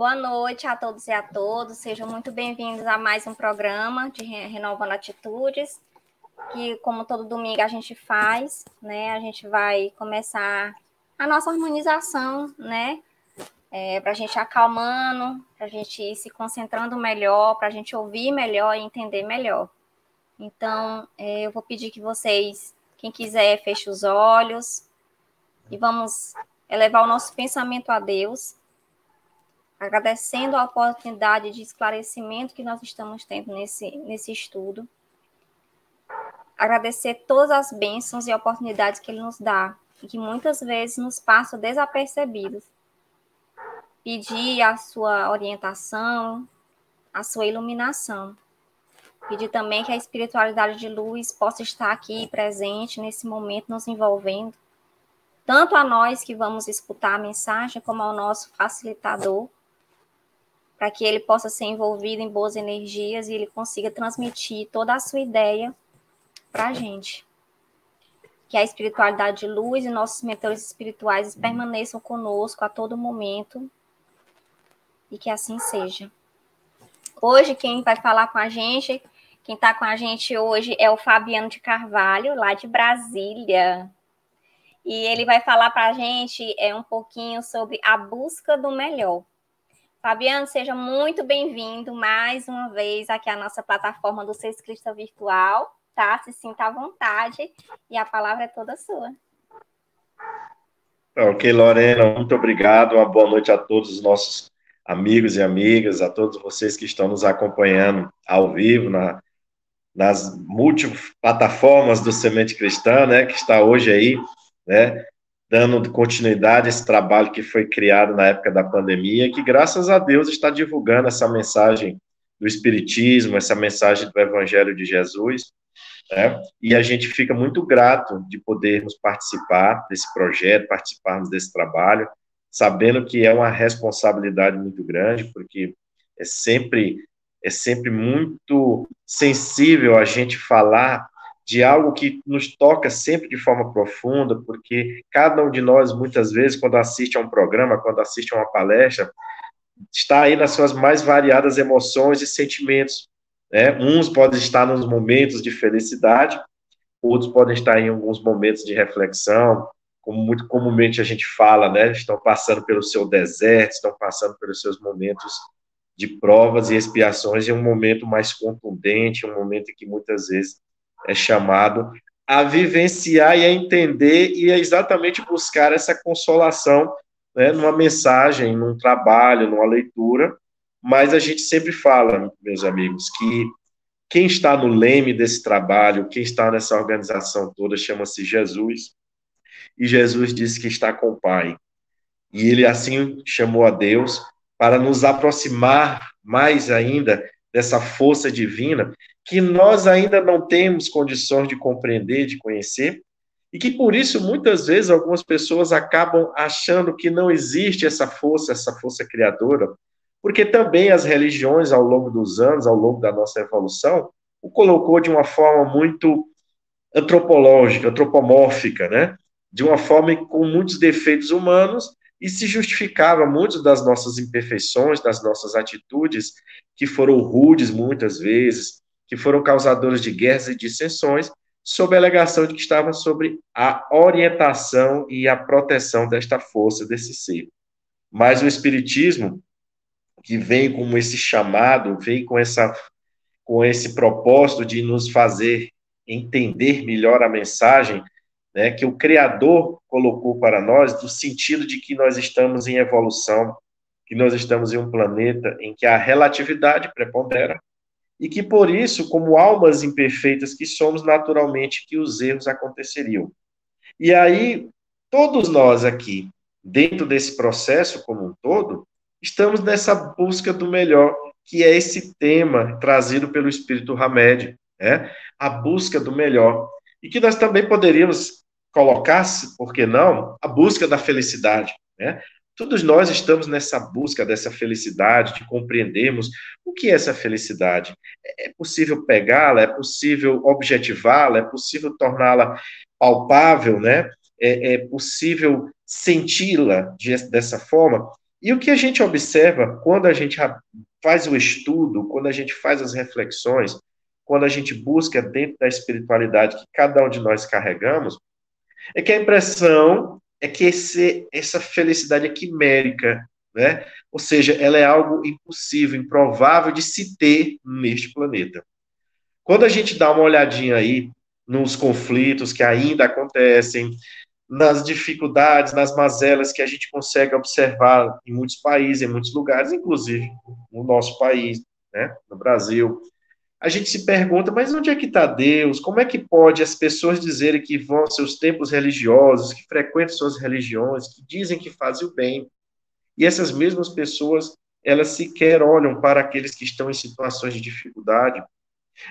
Boa noite a todos e a todas. Sejam muito bem-vindos a mais um programa de Renovando Atitudes, que como todo domingo a gente faz, né? A gente vai começar a nossa harmonização, né? É, para a gente acalmando, para a gente ir se concentrando melhor, para a gente ouvir melhor e entender melhor. Então, é, eu vou pedir que vocês, quem quiser, feche os olhos e vamos elevar o nosso pensamento a Deus, agradecendo a oportunidade de esclarecimento que nós estamos tendo nesse, nesse estudo. Agradecer todas as bênçãos e oportunidades que Ele nos dá e que muitas vezes nos passam desapercebidos pedir a sua orientação, a sua iluminação. Pedir também que a espiritualidade de luz possa estar aqui presente nesse momento, nos envolvendo, tanto a nós que vamos escutar a mensagem, como ao nosso facilitador, para que ele possa ser envolvido em boas energias e ele consiga transmitir toda a sua ideia para a gente. Que a espiritualidade de luz e nossos mentores espirituais permaneçam conosco a todo momento e que assim seja. Hoje, quem vai falar com a gente, quem está com a gente hoje é o Fabiano de Carvalho, lá de Brasília. E ele vai falar para a gente é, um pouquinho sobre a busca do melhor. Fabiano, seja muito bem-vindo mais uma vez aqui à nossa plataforma do Ser Escrita Virtual, tá? Se sinta à vontade e a palavra é toda sua. Ok, Lorena, muito obrigado. Uma boa noite a todos os nossos amigos e amigas, a todos vocês que estão nos acompanhando ao vivo na, nas múltiplas plataformas do Semente Cristã, né, que está hoje aí, né, dando continuidade a esse trabalho que foi criado na época da pandemia, que graças a Deus está divulgando essa mensagem do Espiritismo, essa mensagem do Evangelho de Jesus, né, e a gente fica muito grato de podermos participar desse projeto, participarmos desse trabalho, sabendo que é uma responsabilidade muito grande, porque é sempre é sempre muito sensível a gente falar de algo que nos toca sempre de forma profunda, porque cada um de nós, muitas vezes, quando assiste a um programa, quando assiste a uma palestra, está aí nas suas mais variadas emoções e sentimentos. Né? Uns podem estar nos momentos de felicidade, outros podem estar em alguns momentos de reflexão, como muito comumente a gente fala, né, estão passando pelo seu deserto, estão passando pelos seus momentos de provas e expiações, e um momento mais contundente, um momento que muitas vezes é chamado a vivenciar e a entender e a exatamente buscar essa consolação né, numa mensagem, num trabalho, numa leitura, mas a gente sempre fala, meus amigos, que quem está no leme desse trabalho, quem está nessa organização toda, chama-se Jesus, e Jesus disse que está com o Pai. E ele assim chamou a Deus para nos aproximar mais ainda dessa força divina que nós ainda não temos condições de compreender, de conhecer, e que por isso muitas vezes algumas pessoas acabam achando que não existe essa força, essa força criadora, porque também as religiões ao longo dos anos, ao longo da nossa evolução, o colocou de uma forma muito antropológica, antropomórfica, né? de uma forma com muitos defeitos humanos e se justificava muitas das nossas imperfeições, das nossas atitudes, que foram rudes muitas vezes, que foram causadoras de guerras e dissensões, sob a alegação de que estavam sobre a orientação e a proteção desta força, desse ser. Mas o Espiritismo, que vem com esse chamado, vem com, essa, com esse propósito de nos fazer entender melhor a mensagem, né, que o Criador colocou para nós, do sentido de que nós estamos em evolução, que nós estamos em um planeta em que a relatividade prepondera, e que por isso, como almas imperfeitas que somos, naturalmente que os erros aconteceriam. E aí, todos nós aqui, dentro desse processo como um todo, estamos nessa busca do melhor, que é esse tema trazido pelo Espírito Hamed, né? a busca do melhor. E que nós também poderíamos colocasse, por que não, a busca da felicidade, né? Todos nós estamos nessa busca dessa felicidade, de compreendermos o que é essa felicidade. É possível pegá-la, é possível objetivá-la, é possível torná-la palpável, né? É, é possível senti-la de, dessa forma. E o que a gente observa quando a gente faz o estudo, quando a gente faz as reflexões, quando a gente busca dentro da espiritualidade que cada um de nós carregamos, é que a impressão é que esse, essa felicidade é quimérica, né? Ou seja, ela é algo impossível, improvável de se ter neste planeta. Quando a gente dá uma olhadinha aí nos conflitos que ainda acontecem, nas dificuldades, nas mazelas que a gente consegue observar em muitos países, em muitos lugares, inclusive no nosso país, né, no Brasil. A gente se pergunta, mas onde é que está Deus? Como é que pode as pessoas dizerem que vão aos seus templos religiosos, que frequentam suas religiões, que dizem que fazem o bem? E essas mesmas pessoas, elas sequer olham para aqueles que estão em situações de dificuldade,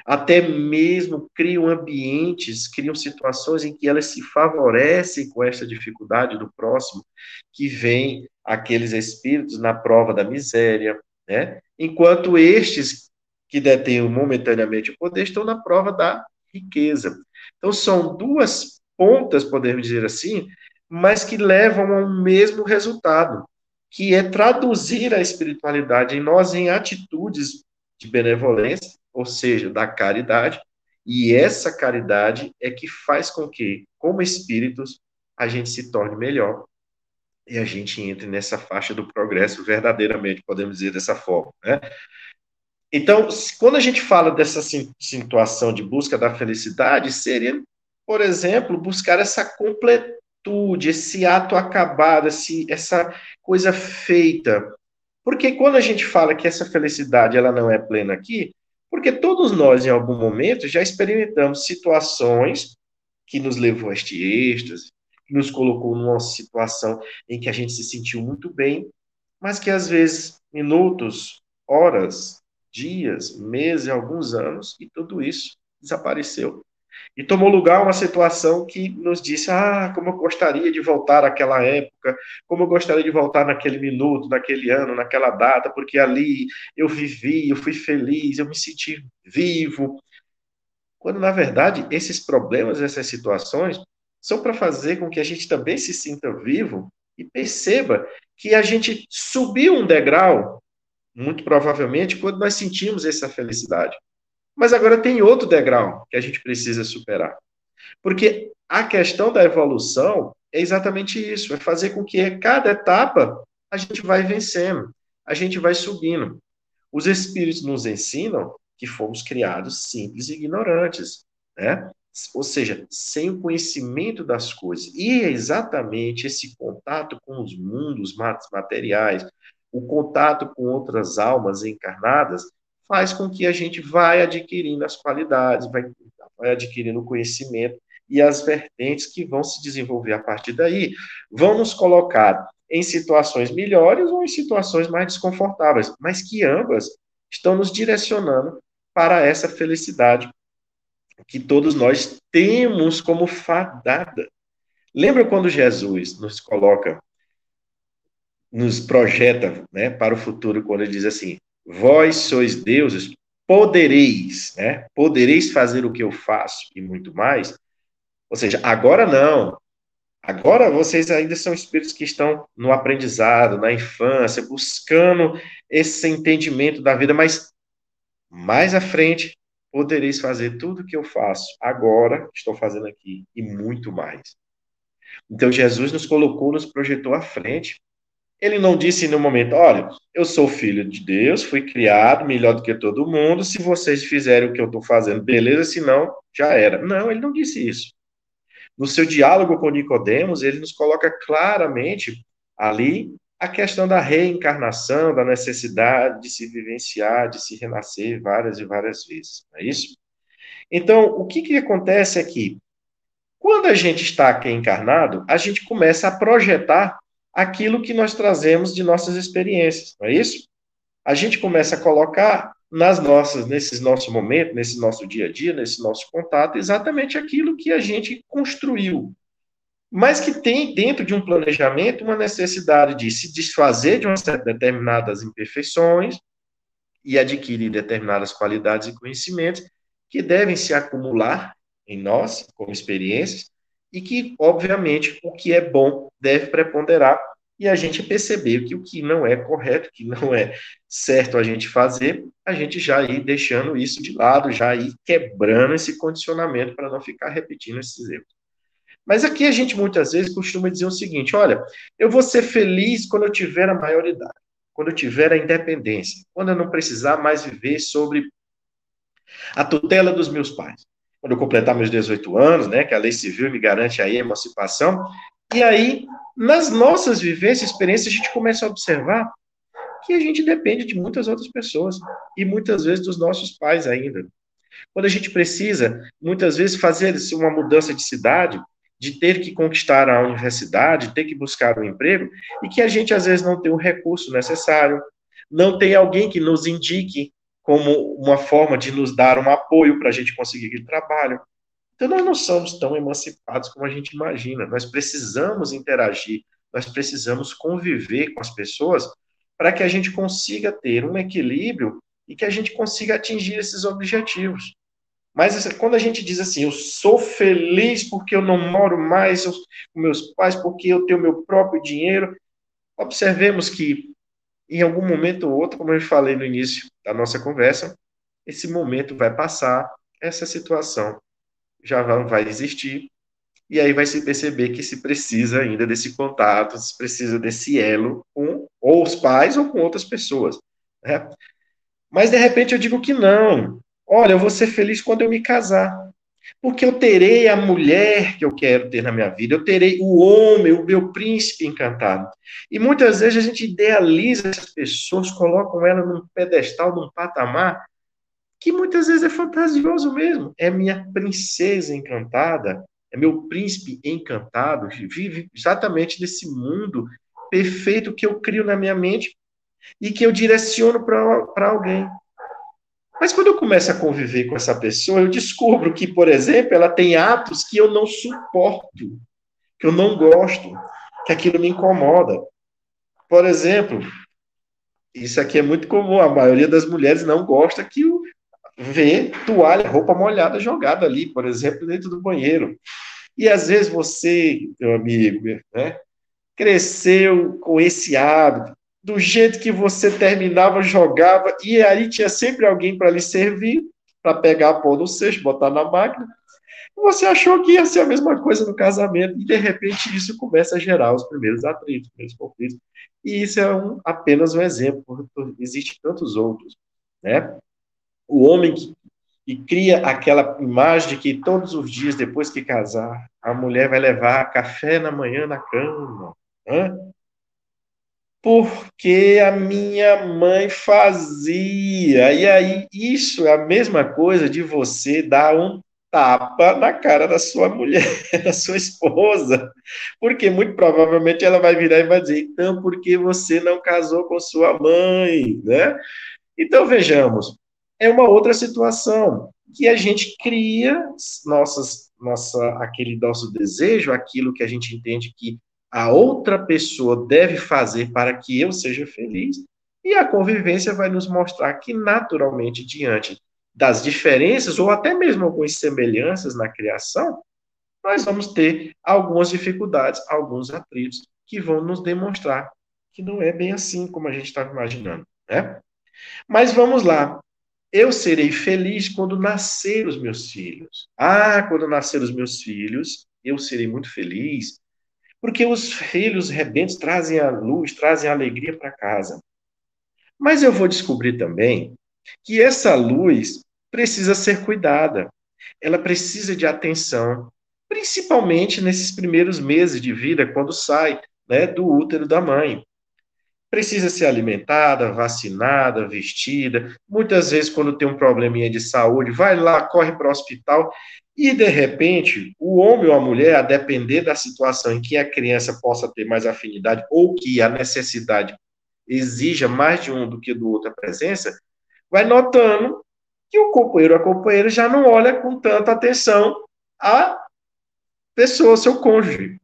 até mesmo criam ambientes, criam situações em que elas se favorecem com esta dificuldade do próximo, que vem aqueles espíritos na prova da miséria, né? Enquanto estes que detêm momentaneamente o poder estão na prova da riqueza. Então são duas pontas, podemos dizer assim, mas que levam ao mesmo resultado, que é traduzir a espiritualidade em nós em atitudes de benevolência ou seja, da caridade, e essa caridade é que faz com que, como espíritos, a gente se torne melhor e a gente entre nessa faixa do progresso verdadeiramente, podemos dizer dessa forma, né? Então, quando a gente fala dessa situação de busca da felicidade, seria, por exemplo, buscar essa completude, esse ato acabado, esse, essa coisa feita. Porque quando a gente fala que essa felicidade ela não é plena aqui, porque todos nós, em algum momento, já experimentamos situações que nos levou a este êxtase, que nos colocou numa situação em que a gente se sentiu muito bem, mas que às vezes, minutos, horas, dias, meses, alguns anos, e tudo isso desapareceu. E tomou lugar uma situação que nos disse: Ah, como eu gostaria de voltar àquela época, como eu gostaria de voltar naquele minuto, naquele ano, naquela data, porque ali eu vivi, eu fui feliz, eu me senti vivo. Quando, na verdade, esses problemas, essas situações, são para fazer com que a gente também se sinta vivo e perceba que a gente subiu um degrau, muito provavelmente, quando nós sentimos essa felicidade. Mas agora tem outro degrau que a gente precisa superar. Porque a questão da evolução é exatamente isso, é fazer com que a cada etapa a gente vai vencendo, a gente vai subindo. Os espíritos nos ensinam que fomos criados simples e ignorantes, né? Ou seja, sem o conhecimento das coisas. E é exatamente esse contato com os mundos materiais, o contato com outras almas encarnadas, faz com que a gente vai adquirindo as qualidades, vai, vai adquirindo o conhecimento e as vertentes que vão se desenvolver a partir daí vão nos colocar em situações melhores ou em situações mais desconfortáveis, mas que ambas estão nos direcionando para essa felicidade que todos nós temos como fadada. Lembra quando Jesus nos coloca, nos projeta né, para o futuro, quando ele diz assim: vós sois deuses, podereis, né? Podereis fazer o que eu faço e muito mais. Ou seja, agora não. Agora vocês ainda são espíritos que estão no aprendizado, na infância, buscando esse entendimento da vida, mas mais à frente podereis fazer tudo o que eu faço agora, estou fazendo aqui, e muito mais. Então Jesus nos colocou, nos projetou à frente ele não disse no momento: olha, eu sou filho de Deus, fui criado melhor do que todo mundo. Se vocês fizerem o que eu estou fazendo, beleza, se não, já era. Não, ele não disse isso. No seu diálogo com Nicodemos, ele nos coloca claramente ali a questão da reencarnação, da necessidade de se vivenciar, de se renascer várias e várias vezes. Não é isso? Então, o que, que acontece aqui? Quando a gente está aqui encarnado, a gente começa a projetar aquilo que nós trazemos de nossas experiências, não é isso? A gente começa a colocar nas nossas, nesses nossos momentos, nesse nosso dia a dia, nesse nosso contato, exatamente aquilo que a gente construiu, mas que tem dentro de um planejamento uma necessidade de se desfazer de umas determinadas imperfeições e adquirir determinadas qualidades e conhecimentos que devem se acumular em nós como experiências e que, obviamente, o que é bom deve preponderar e a gente perceber que o que não é correto, que não é certo a gente fazer, a gente já ir deixando isso de lado, já ir quebrando esse condicionamento para não ficar repetindo esses erros. Mas aqui a gente muitas vezes costuma dizer o seguinte: olha, eu vou ser feliz quando eu tiver a maioridade, quando eu tiver a independência, quando eu não precisar mais viver sobre a tutela dos meus pais. Quando eu completar meus 18 anos, né, que a lei civil me garante aí a emancipação, e aí, nas nossas vivências, experiências, a gente começa a observar que a gente depende de muitas outras pessoas e muitas vezes dos nossos pais ainda. Quando a gente precisa, muitas vezes, fazer uma mudança de cidade, de ter que conquistar a universidade, ter que buscar um emprego, e que a gente às vezes não tem o recurso necessário, não tem alguém que nos indique como uma forma de nos dar um apoio para a gente conseguir aquele trabalho. Então nós não somos tão emancipados como a gente imagina. Nós precisamos interagir, nós precisamos conviver com as pessoas para que a gente consiga ter um equilíbrio e que a gente consiga atingir esses objetivos. Mas quando a gente diz assim, eu sou feliz porque eu não moro mais com meus pais, porque eu tenho meu próprio dinheiro, observemos que em algum momento ou outro, como eu falei no início da nossa conversa, esse momento vai passar, essa situação já vai existir, e aí vai se perceber que se precisa ainda desse contato, se precisa desse elo com ou os pais ou com outras pessoas. Né? Mas de repente eu digo que não, Olha, eu vou ser feliz quando eu me casar. Porque eu terei a mulher que eu quero ter na minha vida, eu terei o homem, o meu príncipe encantado. E muitas vezes a gente idealiza essas pessoas, colocam ela num pedestal, num patamar, que muitas vezes é fantasioso mesmo. É minha princesa encantada, é meu príncipe encantado, vive exatamente nesse mundo perfeito que eu crio na minha mente e que eu direciono para alguém. Mas quando eu começo a conviver com essa pessoa, eu descubro que, por exemplo, ela tem atos que eu não suporto, que eu não gosto, que aquilo me incomoda. Por exemplo, isso aqui é muito comum, a maioria das mulheres não gosta que o vê toalha, roupa molhada jogada ali, por exemplo, dentro do banheiro. E às vezes você, meu amigo, né, cresceu com esse hábito, do jeito que você terminava, jogava, e aí tinha sempre alguém para lhe servir, para pegar a pó do cesto, botar na máquina. Você achou que ia ser a mesma coisa no casamento, e de repente isso começa a gerar os primeiros atritos, os primeiros conflitos. E isso é um, apenas um exemplo, existem tantos outros. Né? O homem que, que cria aquela imagem de que todos os dias, depois que casar, a mulher vai levar café na manhã na cama. Né? Porque a minha mãe fazia. E aí, isso é a mesma coisa de você dar um tapa na cara da sua mulher, da sua esposa, porque muito provavelmente ela vai virar e vai dizer, então, por que você não casou com sua mãe, né? Então, vejamos, é uma outra situação que a gente cria nossas, nossa, aquele nosso desejo, aquilo que a gente entende que a outra pessoa deve fazer para que eu seja feliz, e a convivência vai nos mostrar que, naturalmente, diante das diferenças, ou até mesmo algumas semelhanças na criação, nós vamos ter algumas dificuldades, alguns atritos, que vão nos demonstrar que não é bem assim como a gente estava imaginando. Né? Mas vamos lá. Eu serei feliz quando nascer os meus filhos. Ah, quando nascer os meus filhos, eu serei muito feliz, porque os filhos rebentos trazem a luz, trazem a alegria para casa. Mas eu vou descobrir também que essa luz precisa ser cuidada. Ela precisa de atenção, principalmente nesses primeiros meses de vida, quando sai né, do útero da mãe. Precisa ser alimentada, vacinada, vestida. Muitas vezes, quando tem um probleminha de saúde, vai lá, corre para o hospital e, de repente, o homem ou a mulher, a depender da situação em que a criança possa ter mais afinidade ou que a necessidade exija mais de um do que do outro a presença, vai notando que o companheiro ou a companheira já não olha com tanta atenção a pessoa, seu cônjuge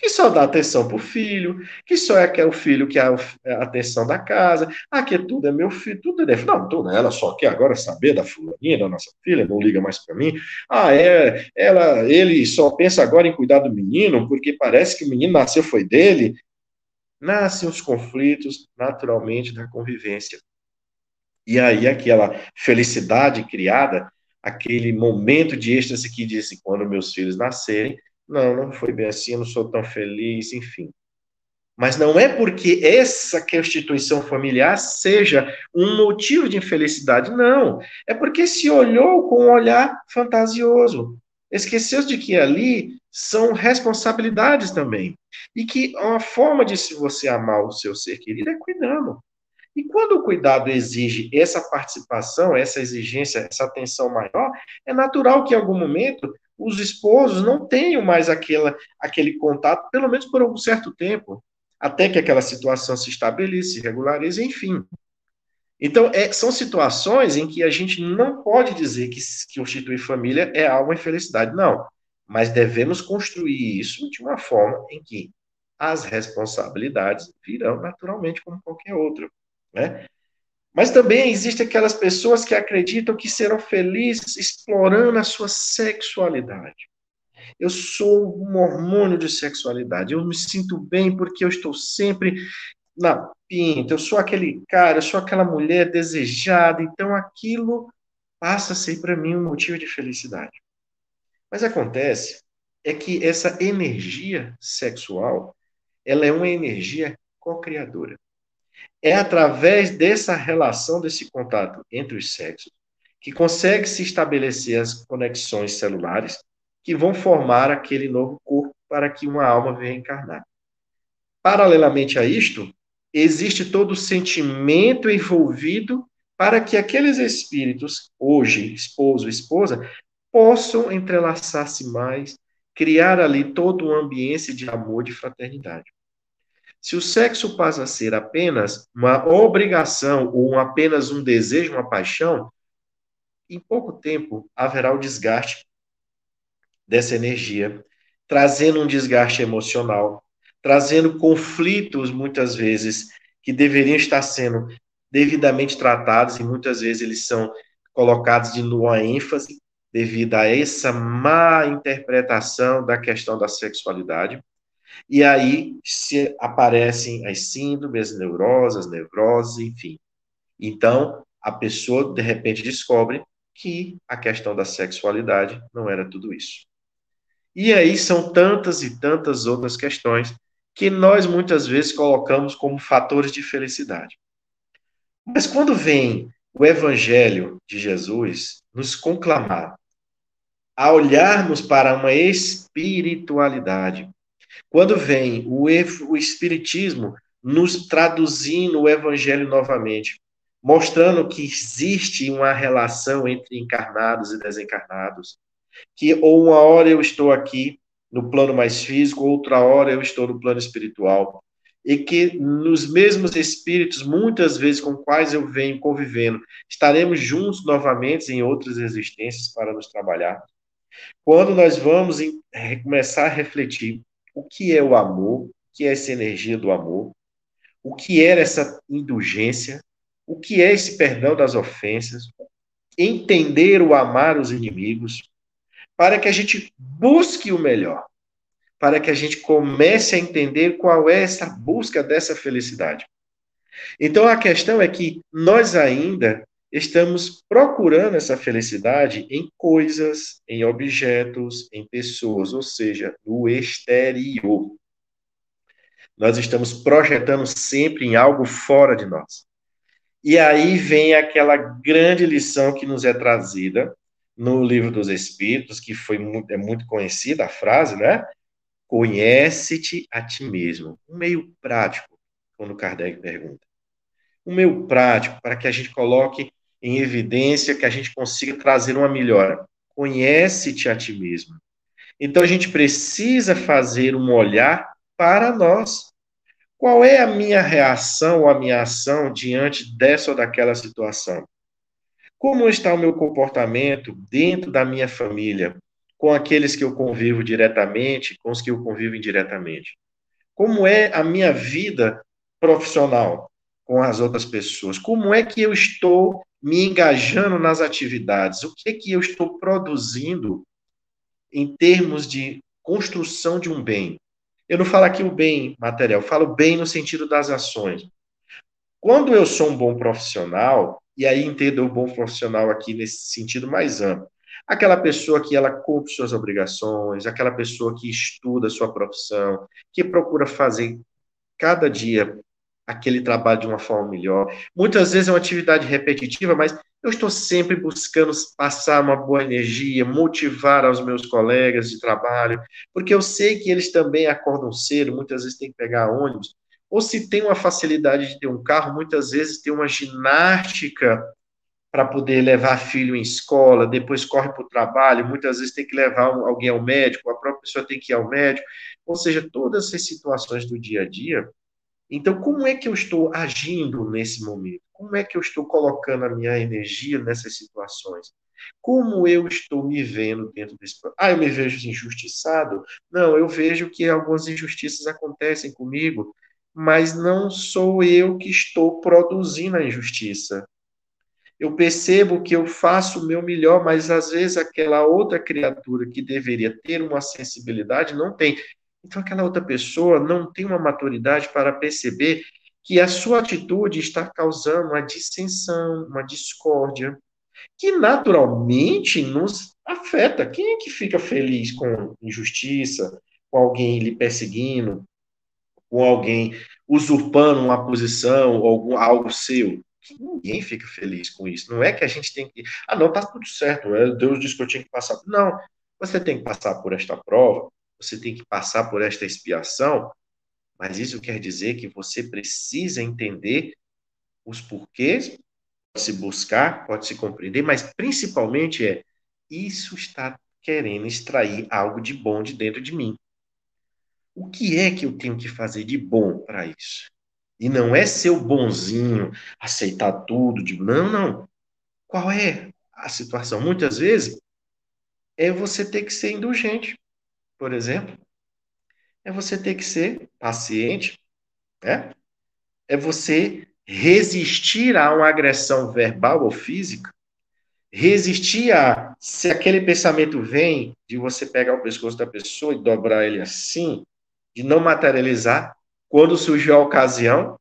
que só dá atenção para o filho, que só é que é o filho que é a atenção da casa, que tudo é meu filho, tudo é dele. Não, tudo, ela só quer agora saber da fulaninha, da nossa filha, não liga mais para mim. Ah, é, ela, ele só pensa agora em cuidar do menino, porque parece que o menino nasceu foi dele. nascem os conflitos naturalmente da convivência. E aí aquela felicidade criada, aquele momento de êxtase que disse quando meus filhos nascerem, não, não foi bem assim, não sou tão feliz, enfim. Mas não é porque essa constituição familiar seja um motivo de infelicidade, não. É porque se olhou com um olhar fantasioso. Esqueceu de que ali são responsabilidades também. E que uma forma de se você amar o seu ser querido é cuidando. E quando o cuidado exige essa participação, essa exigência, essa atenção maior, é natural que em algum momento os esposos não tenham mais aquela, aquele contato, pelo menos por algum certo tempo, até que aquela situação se estabeleça, se regularize, enfim. Então, é, são situações em que a gente não pode dizer que, que constituir família é algo infelicidade, não. Mas devemos construir isso de uma forma em que as responsabilidades virão naturalmente como qualquer outra. Né? Mas também existem aquelas pessoas que acreditam que serão felizes explorando a sua sexualidade. Eu sou um hormônio de sexualidade, eu me sinto bem porque eu estou sempre na pinta, eu sou aquele cara, eu sou aquela mulher desejada, então aquilo passa a ser para mim um motivo de felicidade. Mas acontece é que essa energia sexual, ela é uma energia co-criadora. É através dessa relação, desse contato entre os sexos, que consegue se estabelecer as conexões celulares que vão formar aquele novo corpo para que uma alma venha encarnar. Paralelamente a isto, existe todo o sentimento envolvido para que aqueles espíritos, hoje esposo e esposa, possam entrelaçar-se mais, criar ali todo um ambiente de amor, de fraternidade. Se o sexo passa a ser apenas uma obrigação ou apenas um desejo, uma paixão, em pouco tempo haverá o desgaste dessa energia, trazendo um desgaste emocional, trazendo conflitos, muitas vezes, que deveriam estar sendo devidamente tratados, e muitas vezes eles são colocados de nua ênfase devido a essa má interpretação da questão da sexualidade. E aí se aparecem as síndromes, as neuroses, as nevroses, enfim. Então, a pessoa, de repente, descobre que a questão da sexualidade não era tudo isso. E aí são tantas e tantas outras questões que nós muitas vezes colocamos como fatores de felicidade. Mas quando vem o Evangelho de Jesus nos conclamar a olharmos para uma espiritualidade, quando vem o, o Espiritismo nos traduzindo o Evangelho novamente, mostrando que existe uma relação entre encarnados e desencarnados, que ou uma hora eu estou aqui no plano mais físico, outra hora eu estou no plano espiritual. E que nos mesmos espíritos, muitas vezes com quais eu venho convivendo, estaremos juntos novamente em outras existências para nos trabalhar. Quando nós vamos começar a refletir o que é o amor, o que é essa energia do amor, o que é essa indulgência, o que é esse perdão das ofensas, entender o amar os inimigos, para que a gente busque o melhor, para que a gente comece a entender qual é essa busca dessa felicidade. Então a questão é que nós ainda estamos procurando essa felicidade em coisas, em objetos, em pessoas, ou seja, no exterior. Nós estamos projetando sempre em algo fora de nós. E aí vem aquela grande lição que nos é trazida no livro dos Espíritos, que foi muito, é muito conhecida a frase, né? Conhece-te a ti mesmo. Um meio prático, quando Kardec pergunta. Um meio prático para que a gente coloque em evidência, que a gente consiga trazer uma melhora. Conhece-te a ti mesmo. Então a gente precisa fazer um olhar para nós. Qual é a minha reação ou a minha ação diante dessa ou daquela situação? Como está o meu comportamento dentro da minha família, com aqueles que eu convivo diretamente, com os que eu convivo indiretamente? Como é a minha vida profissional com as outras pessoas? Como é que eu estou me engajando nas atividades? O que é que eu estou produzindo em termos de construção de um bem? Eu não falo aqui o bem material, eu falo bem no sentido das ações. Quando eu sou um bom profissional, e aí entendo o bom profissional aqui nesse sentido mais amplo, aquela pessoa que ela cumpre suas obrigações, aquela pessoa que estuda sua profissão, que procura fazer cada dia aquele trabalho de uma forma melhor. Muitas vezes é uma atividade repetitiva, mas eu estou sempre buscando passar uma boa energia, motivar aos meus colegas de trabalho, porque eu sei que eles também acordam cedo, muitas vezes tem que pegar ônibus, ou se tem uma facilidade de ter um carro, muitas vezes tem uma ginástica para poder levar filho em escola, depois corre para o trabalho, muitas vezes tem que levar alguém ao médico, a própria pessoa tem que ir ao médico, ou seja, todas essas situações do dia a dia então, como é que eu estou agindo nesse momento? Como é que eu estou colocando a minha energia nessas situações? Como eu estou me vendo dentro desse. Ah, eu me vejo injustiçado? Não, eu vejo que algumas injustiças acontecem comigo, mas não sou eu que estou produzindo a injustiça. Eu percebo que eu faço o meu melhor, mas às vezes aquela outra criatura que deveria ter uma sensibilidade não tem. Então, aquela outra pessoa não tem uma maturidade para perceber que a sua atitude está causando uma dissensão, uma discórdia, que naturalmente nos afeta. Quem é que fica feliz com injustiça, com alguém lhe perseguindo, com alguém usurpando uma posição algo seu? Ninguém fica feliz com isso. Não é que a gente tem que. Ah, não, tá tudo certo. É, Deus disse que eu tinha que passar. Não. Você tem que passar por esta prova, você tem que passar por esta expiação, mas isso quer dizer que você precisa entender os porquês, pode se buscar, pode se compreender, mas principalmente é isso está querendo extrair algo de bom de dentro de mim. O que é que eu tenho que fazer de bom para isso? E não é ser o bonzinho, aceitar tudo, de não, não. Qual é a situação? Muitas vezes é você ter que ser indulgente por exemplo, é você ter que ser paciente, né? É você resistir a uma agressão verbal ou física, resistir a se aquele pensamento vem de você pegar o pescoço da pessoa e dobrar ele assim, de não materializar quando surgiu a ocasião,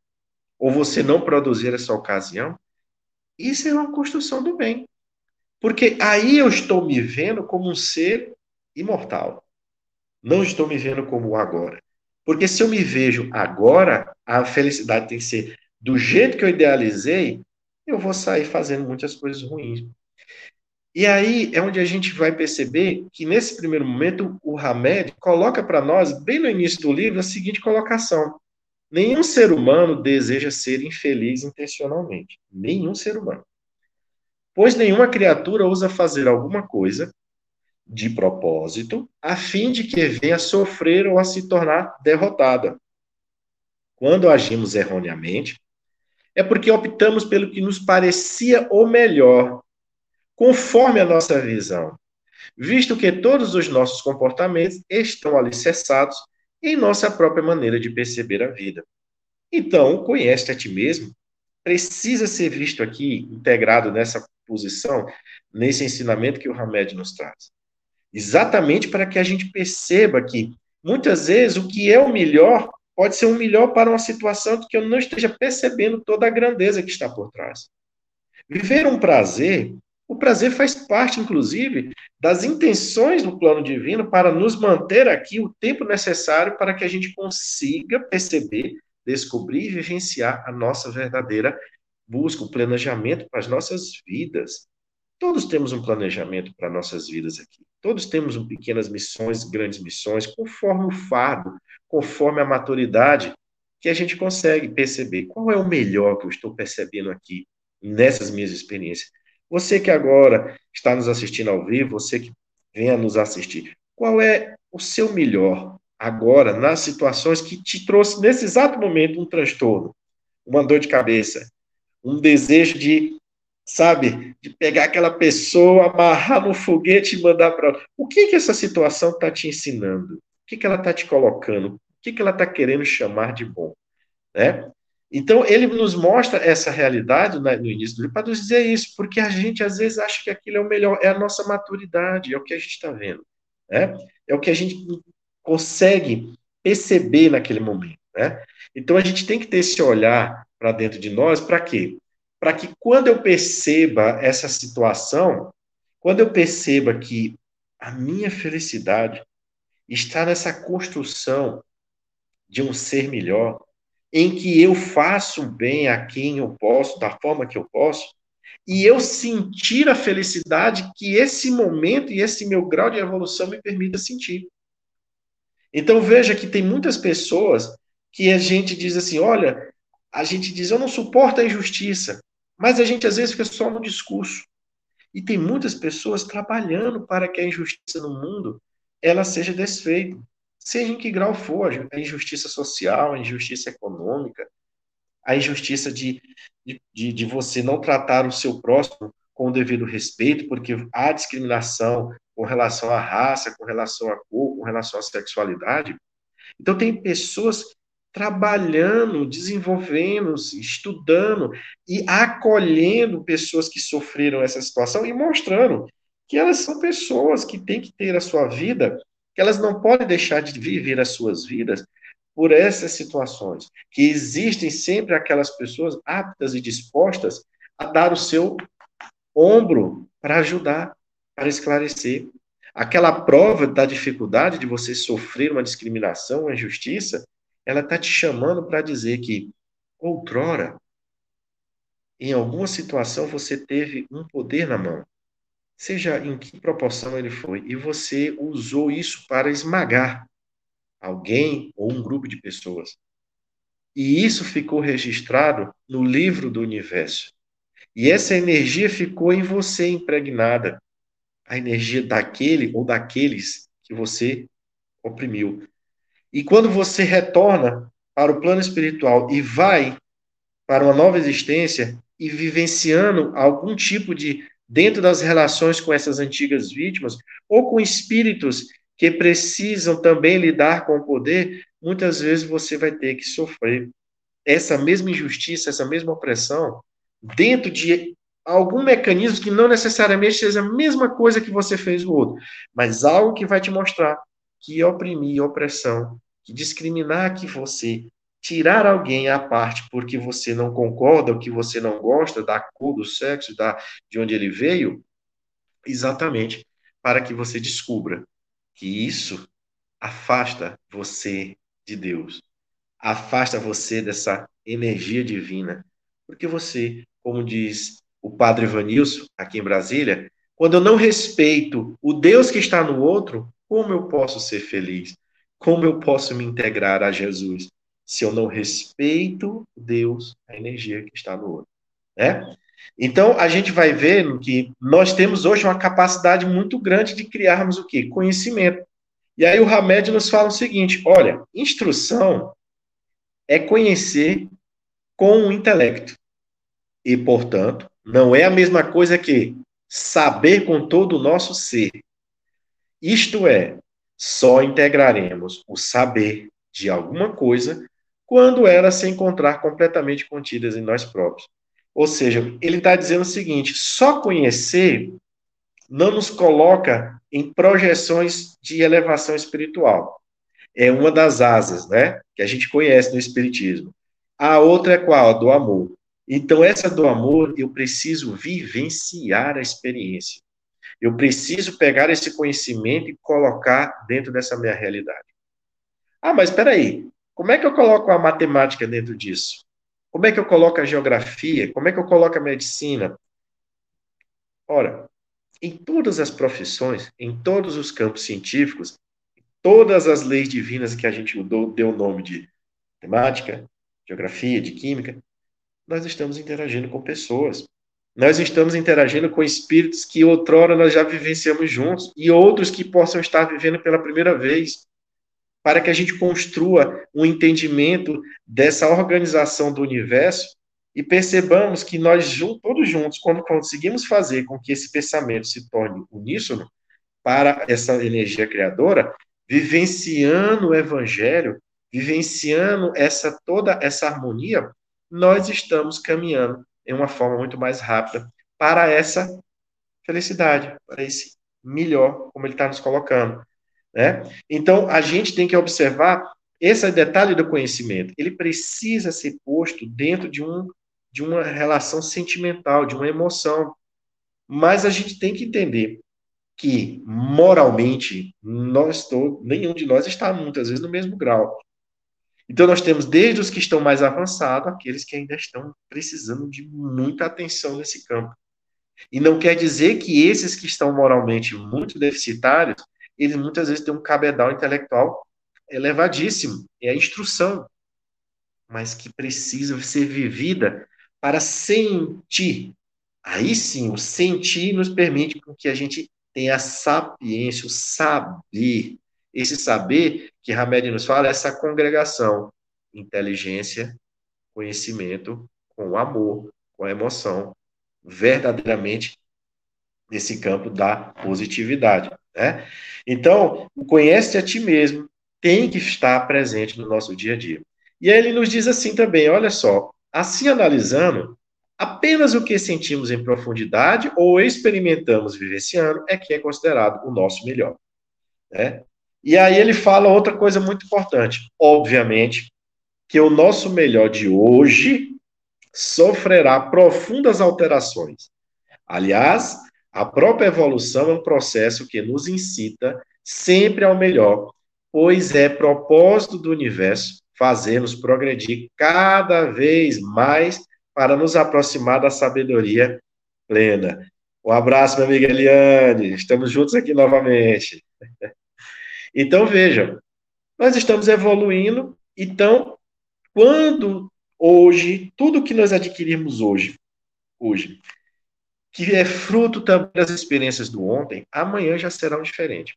ou você não produzir essa ocasião, isso é uma construção do bem. Porque aí eu estou me vendo como um ser imortal. Não estou me vendo como agora. Porque se eu me vejo agora, a felicidade tem que ser do jeito que eu idealizei, eu vou sair fazendo muitas coisas ruins. E aí é onde a gente vai perceber que, nesse primeiro momento, o Hamed coloca para nós, bem no início do livro, a seguinte colocação: Nenhum ser humano deseja ser infeliz intencionalmente. Nenhum ser humano. Pois nenhuma criatura ousa fazer alguma coisa de propósito, a fim de que venha a sofrer ou a se tornar derrotada. Quando agimos erroneamente, é porque optamos pelo que nos parecia o melhor, conforme a nossa visão, visto que todos os nossos comportamentos estão alicerçados em nossa própria maneira de perceber a vida. Então, conhece a ti mesmo precisa ser visto aqui, integrado nessa posição, nesse ensinamento que o Hamed nos traz. Exatamente para que a gente perceba que muitas vezes o que é o melhor pode ser o melhor para uma situação que eu não esteja percebendo toda a grandeza que está por trás. Viver um prazer, o prazer faz parte, inclusive, das intenções do plano divino para nos manter aqui o tempo necessário para que a gente consiga perceber, descobrir e vivenciar a nossa verdadeira busca, o planejamento para as nossas vidas. Todos temos um planejamento para nossas vidas aqui. Todos temos pequenas missões, grandes missões, conforme o fardo, conforme a maturidade, que a gente consegue perceber qual é o melhor que eu estou percebendo aqui nessas minhas experiências. Você que agora está nos assistindo ao vivo, você que venha nos assistir, qual é o seu melhor agora nas situações que te trouxe nesse exato momento um transtorno, uma dor de cabeça, um desejo de sabe? De pegar aquela pessoa, amarrar no foguete e mandar para. O que que essa situação está te ensinando? O que, que ela está te colocando? O que, que ela está querendo chamar de bom? Né? Então, ele nos mostra essa realidade né, no início do livro para nos dizer isso, porque a gente às vezes acha que aquilo é o melhor, é a nossa maturidade, é o que a gente está vendo. Né? É o que a gente consegue perceber naquele momento, né? Então a gente tem que ter esse olhar para dentro de nós, para quê? Para que quando eu perceba essa situação, quando eu perceba que a minha felicidade está nessa construção de um ser melhor, em que eu faço bem a quem eu posso, da forma que eu posso, e eu sentir a felicidade que esse momento e esse meu grau de evolução me permita sentir. Então veja que tem muitas pessoas que a gente diz assim, olha, a gente diz eu não suporto a injustiça, mas a gente às vezes fica só no discurso. E tem muitas pessoas trabalhando para que a injustiça no mundo ela seja desfeita, seja em que grau for, a injustiça social, a injustiça econômica, a injustiça de, de, de você não tratar o seu próximo com o devido respeito, porque há discriminação com relação à raça, com relação à cor, com relação à sexualidade. Então, tem pessoas trabalhando, desenvolvendo, estudando e acolhendo pessoas que sofreram essa situação e mostrando que elas são pessoas que têm que ter a sua vida, que elas não podem deixar de viver as suas vidas por essas situações, que existem sempre aquelas pessoas aptas e dispostas a dar o seu ombro para ajudar, para esclarecer. Aquela prova da dificuldade de você sofrer uma discriminação, uma injustiça, ela está te chamando para dizer que outrora, em alguma situação, você teve um poder na mão seja em que proporção ele foi, e você usou isso para esmagar alguém ou um grupo de pessoas. E isso ficou registrado no livro do universo. E essa energia ficou em você impregnada. A energia daquele ou daqueles que você oprimiu. E quando você retorna para o plano espiritual e vai para uma nova existência e vivenciando algum tipo de dentro das relações com essas antigas vítimas, ou com espíritos que precisam também lidar com o poder, muitas vezes você vai ter que sofrer essa mesma injustiça, essa mesma opressão, dentro de algum mecanismo que não necessariamente seja a mesma coisa que você fez o outro, mas algo que vai te mostrar que oprimir, opressão, que discriminar que você tirar alguém à parte porque você não concorda, ou que você não gosta da cor, do sexo, da, de onde ele veio, exatamente para que você descubra que isso afasta você de Deus, afasta você dessa energia divina, porque você, como diz o padre Vanilson, aqui em Brasília, quando eu não respeito o Deus que está no outro, como eu posso ser feliz? Como eu posso me integrar a Jesus? se eu não respeito Deus, a energia que está no outro. Né? Então, a gente vai ver que nós temos hoje uma capacidade muito grande de criarmos o quê? Conhecimento. E aí o Hamed nos fala o seguinte: olha, instrução é conhecer com o intelecto. E, portanto, não é a mesma coisa que saber com todo o nosso ser. Isto é, só integraremos o saber de alguma coisa quando elas se encontrar completamente contidas em nós próprios. Ou seja, ele está dizendo o seguinte: só conhecer não nos coloca em projeções de elevação espiritual. É uma das asas, né, que a gente conhece no espiritismo. A outra é qual? A do amor. Então, essa do amor, eu preciso vivenciar a experiência. Eu preciso pegar esse conhecimento e colocar dentro dessa minha realidade. Ah, mas espera aí. Como é que eu coloco a matemática dentro disso? Como é que eu coloco a geografia? Como é que eu coloco a medicina? Ora, em todas as profissões, em todos os campos científicos, todas as leis divinas que a gente deu o nome de matemática, geografia, de química, nós estamos interagindo com pessoas. Nós estamos interagindo com espíritos que outrora nós já vivenciamos juntos e outros que possam estar vivendo pela primeira vez para que a gente construa um entendimento dessa organização do universo e percebamos que nós todos juntos, quando conseguimos fazer com que esse pensamento se torne uníssono para essa energia criadora, vivenciando o evangelho, vivenciando essa toda essa harmonia, nós estamos caminhando em uma forma muito mais rápida para essa felicidade, para esse melhor, como ele está nos colocando. Né? Então, a gente tem que observar esse detalhe do conhecimento, ele precisa ser posto dentro de, um, de uma relação sentimental, de uma emoção. Mas a gente tem que entender que, moralmente, nós tô, nenhum de nós está muitas vezes no mesmo grau. Então, nós temos desde os que estão mais avançados, aqueles que ainda estão precisando de muita atenção nesse campo. E não quer dizer que esses que estão moralmente muito deficitários, eles muitas vezes têm um cabedal intelectual elevadíssimo, é a instrução, mas que precisa ser vivida para sentir. Aí sim, o sentir nos permite que a gente tenha a sapiência, o saber. Esse saber que Hamed nos fala, essa congregação, inteligência, conhecimento com amor, com emoção, verdadeiramente nesse campo da positividade. Né? Então, conhece a ti mesmo, tem que estar presente no nosso dia a dia. E aí ele nos diz assim também: olha só, assim analisando, apenas o que sentimos em profundidade ou experimentamos vivenciando é que é considerado o nosso melhor. Né? E aí ele fala outra coisa muito importante. Obviamente que o nosso melhor de hoje sofrerá profundas alterações. Aliás, a própria evolução é um processo que nos incita sempre ao melhor, pois é propósito do universo fazer-nos progredir cada vez mais para nos aproximar da sabedoria plena. Um abraço, minha amiga Eliane. Estamos juntos aqui novamente. Então, vejam, nós estamos evoluindo. Então, quando hoje, tudo que nós adquirimos hoje, hoje, que é fruto também das experiências do ontem, amanhã já serão diferentes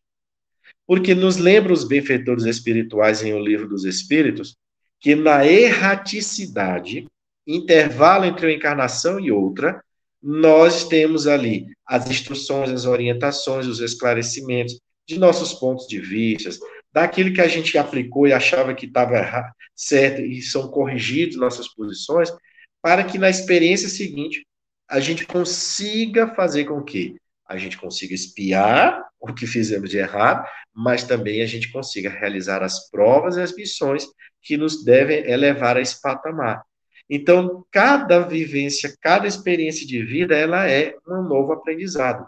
porque nos lembra os benfeitores espirituais em O Livro dos Espíritos que na erraticidade, intervalo entre uma encarnação e outra, nós temos ali as instruções, as orientações, os esclarecimentos de nossos pontos de vista, daquilo que a gente aplicou e achava que estava certo e são corrigidos nossas posições, para que na experiência seguinte a gente consiga fazer com que a gente consiga espiar o que fizemos de errado, mas também a gente consiga realizar as provas e as missões que nos devem elevar a esse patamar. Então, cada vivência, cada experiência de vida, ela é um novo aprendizado.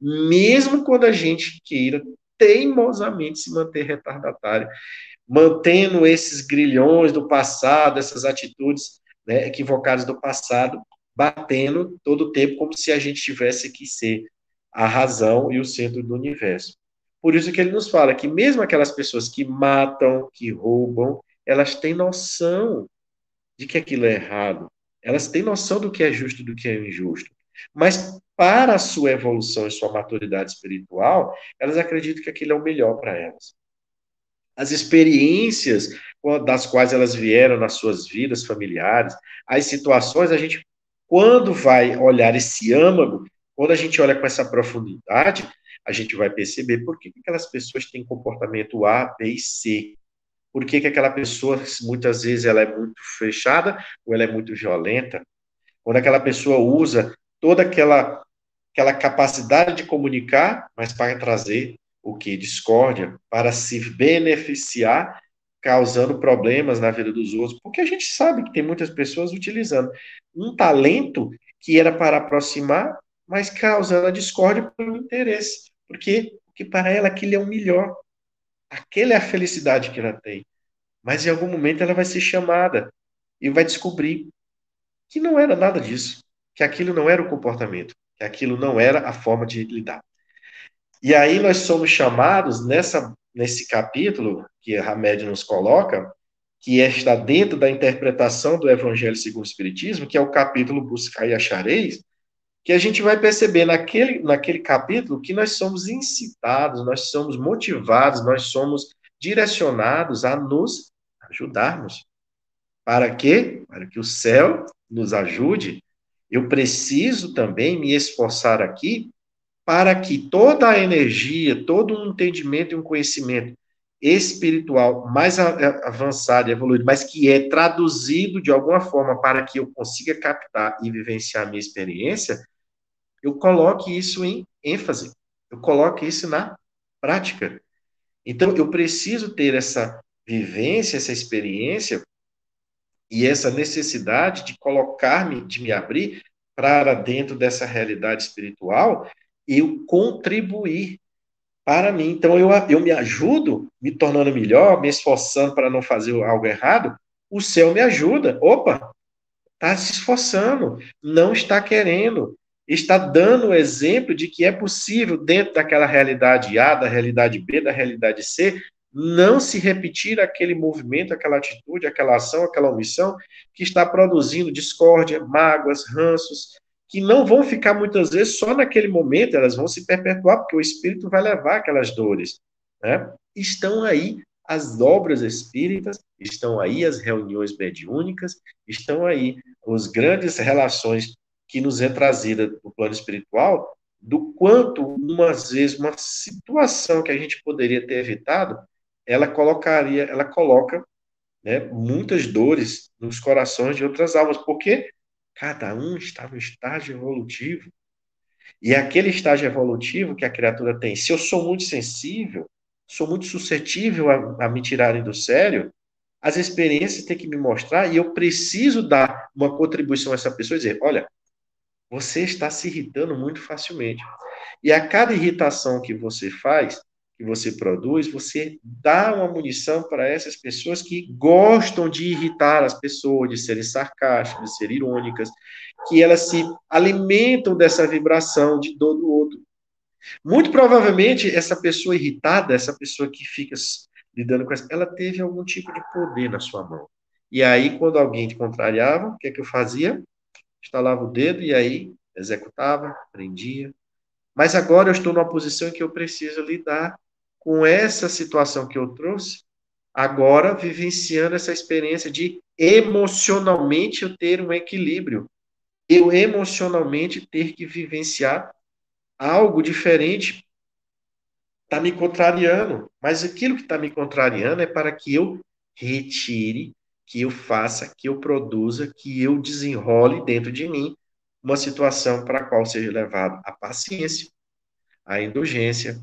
Mesmo quando a gente queira teimosamente se manter retardatário, mantendo esses grilhões do passado, essas atitudes né, equivocadas do passado, batendo todo o tempo como se a gente tivesse que ser a razão e o centro do universo. Por isso que ele nos fala que mesmo aquelas pessoas que matam, que roubam, elas têm noção de que aquilo é errado. Elas têm noção do que é justo e do que é injusto. Mas para a sua evolução e sua maturidade espiritual, elas acreditam que aquilo é o melhor para elas. As experiências das quais elas vieram nas suas vidas familiares, as situações, a gente, quando vai olhar esse âmago, quando a gente olha com essa profundidade, a gente vai perceber por que, aquelas pessoas têm comportamento A, B e C. Por que, que aquela pessoa, muitas vezes, ela é muito fechada ou ela é muito violenta. Quando aquela pessoa usa toda aquela, aquela capacidade de comunicar, mas para trazer o que? Discórdia, para se beneficiar, causando problemas na vida dos outros. Porque a gente sabe que tem muitas pessoas utilizando um talento que era para aproximar, mas causando a discórdia pelo interesse. Porque, porque para ela aquilo é o melhor. Aquela é a felicidade que ela tem. Mas em algum momento ela vai ser chamada e vai descobrir que não era nada disso, que aquilo não era o comportamento, aquilo não era a forma de lidar. E aí nós somos chamados nessa nesse capítulo que a Hamed nos coloca, que está dentro da interpretação do Evangelho segundo o Espiritismo, que é o capítulo Buscar e Achareis, que a gente vai perceber naquele, naquele capítulo que nós somos incitados, nós somos motivados, nós somos direcionados a nos ajudarmos. Para quê? Para que o céu nos ajude. Eu preciso também me esforçar aqui para que toda a energia, todo um entendimento e um conhecimento espiritual mais avançado e evoluído, mas que é traduzido de alguma forma para que eu consiga captar e vivenciar a minha experiência, eu coloque isso em ênfase, eu coloque isso na prática. Então, eu preciso ter essa vivência, essa experiência e essa necessidade de colocar-me, de me abrir para dentro dessa realidade espiritual, eu contribuir para mim. Então, eu, eu me ajudo, me tornando melhor, me esforçando para não fazer algo errado, o céu me ajuda. Opa, está se esforçando, não está querendo, está dando o exemplo de que é possível, dentro daquela realidade A, da realidade B, da realidade C, não se repetir aquele movimento, aquela atitude, aquela ação, aquela omissão que está produzindo discórdia, mágoas, ranços, que não vão ficar muitas vezes só naquele momento, elas vão se perpetuar, porque o espírito vai levar aquelas dores. Né? Estão aí as obras espíritas, estão aí as reuniões mediúnicas, estão aí as grandes relações que nos é trazida do plano espiritual, do quanto, umas vezes, uma situação que a gente poderia ter evitado, ela colocaria, ela coloca né, muitas dores nos corações de outras almas, porque cada um está no estágio evolutivo. E é aquele estágio evolutivo que a criatura tem, se eu sou muito sensível, sou muito suscetível a, a me tirarem do sério, as experiências têm que me mostrar e eu preciso dar uma contribuição a essa pessoa e dizer: olha, você está se irritando muito facilmente. E a cada irritação que você faz, que você produz, você dá uma munição para essas pessoas que gostam de irritar as pessoas, de serem sarcásticas, de serem irônicas, que elas se alimentam dessa vibração de dor do outro. Muito provavelmente, essa pessoa irritada, essa pessoa que fica lidando com essa, ela teve algum tipo de poder na sua mão. E aí, quando alguém te contrariava, o que é que eu fazia? Estalava o dedo e aí executava, prendia. Mas agora eu estou numa posição em que eu preciso lidar com essa situação que eu trouxe, agora vivenciando essa experiência de emocionalmente eu ter um equilíbrio. Eu emocionalmente ter que vivenciar algo diferente está me contrariando. Mas aquilo que está me contrariando é para que eu retire, que eu faça, que eu produza, que eu desenrole dentro de mim uma situação para a qual seja levado a paciência, a indulgência